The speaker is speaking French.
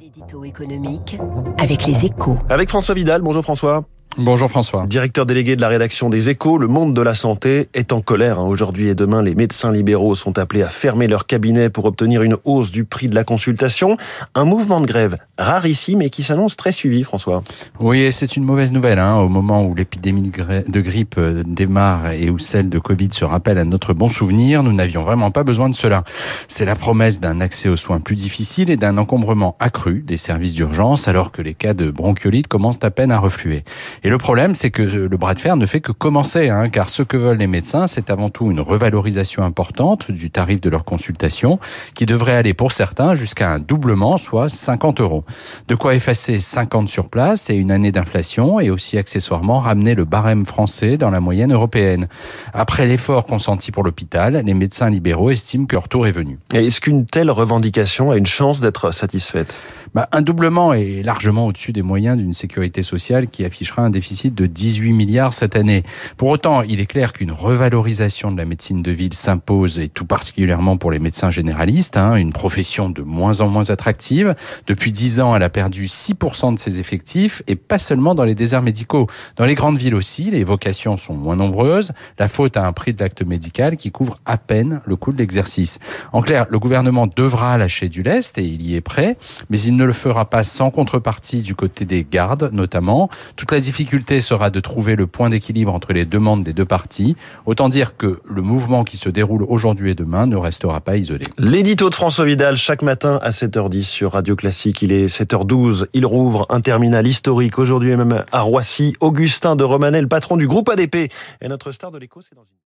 L'édito économique avec les échos. Avec François Vidal. Bonjour François. Bonjour François. Directeur délégué de la rédaction des Échos, le monde de la santé est en colère. Aujourd'hui et demain, les médecins libéraux sont appelés à fermer leur cabinet pour obtenir une hausse du prix de la consultation. Un mouvement de grève rarissime et qui s'annonce très suivi, François. Oui, c'est une mauvaise nouvelle. Hein, au moment où l'épidémie de grippe euh, démarre et où celle de Covid se rappelle à notre bon souvenir, nous n'avions vraiment pas besoin de cela. C'est la promesse d'un accès aux soins plus difficile et d'un encombrement accru des services d'urgence alors que les cas de bronchiolite commencent à peine à refluer. Et le problème, c'est que le bras de fer ne fait que commencer, hein, car ce que veulent les médecins, c'est avant tout une revalorisation importante du tarif de leur consultation, qui devrait aller pour certains jusqu'à un doublement, soit 50 euros. De quoi effacer 50 sur place et une année d'inflation, et aussi accessoirement ramener le barème français dans la moyenne européenne. Après l'effort consenti pour l'hôpital, les médecins libéraux estiment que leur tour est venu. Est-ce qu'une telle revendication a une chance d'être satisfaite? Bah, Un doublement est largement au-dessus des moyens d'une sécurité sociale qui affichera un déficit de 18 milliards cette année. Pour autant, il est clair qu'une revalorisation de la médecine de ville s'impose, et tout particulièrement pour les médecins généralistes, hein, une profession de moins en moins attractive. Depuis 10 ans, elle a perdu 6% de ses effectifs, et pas seulement dans les déserts médicaux. Dans les grandes villes aussi, les vocations sont moins nombreuses. La faute à un prix de l'acte médical qui couvre à peine le coût de l'exercice. En clair, le gouvernement devra lâcher du lest, et il y est prêt, mais il ne le fera pas sans contrepartie du côté des gardes, notamment. Toute la difficulté sera de trouver le point d'équilibre entre les demandes des deux parties. Autant dire que le mouvement qui se déroule aujourd'hui et demain ne restera pas isolé. L'édito de François Vidal chaque matin à 7h10 sur Radio Classique. Il est 7h12. Il rouvre un terminal historique aujourd'hui même à Roissy. Augustin de Romanel, patron du groupe ADP, est notre star de l'écho. C'est dans une...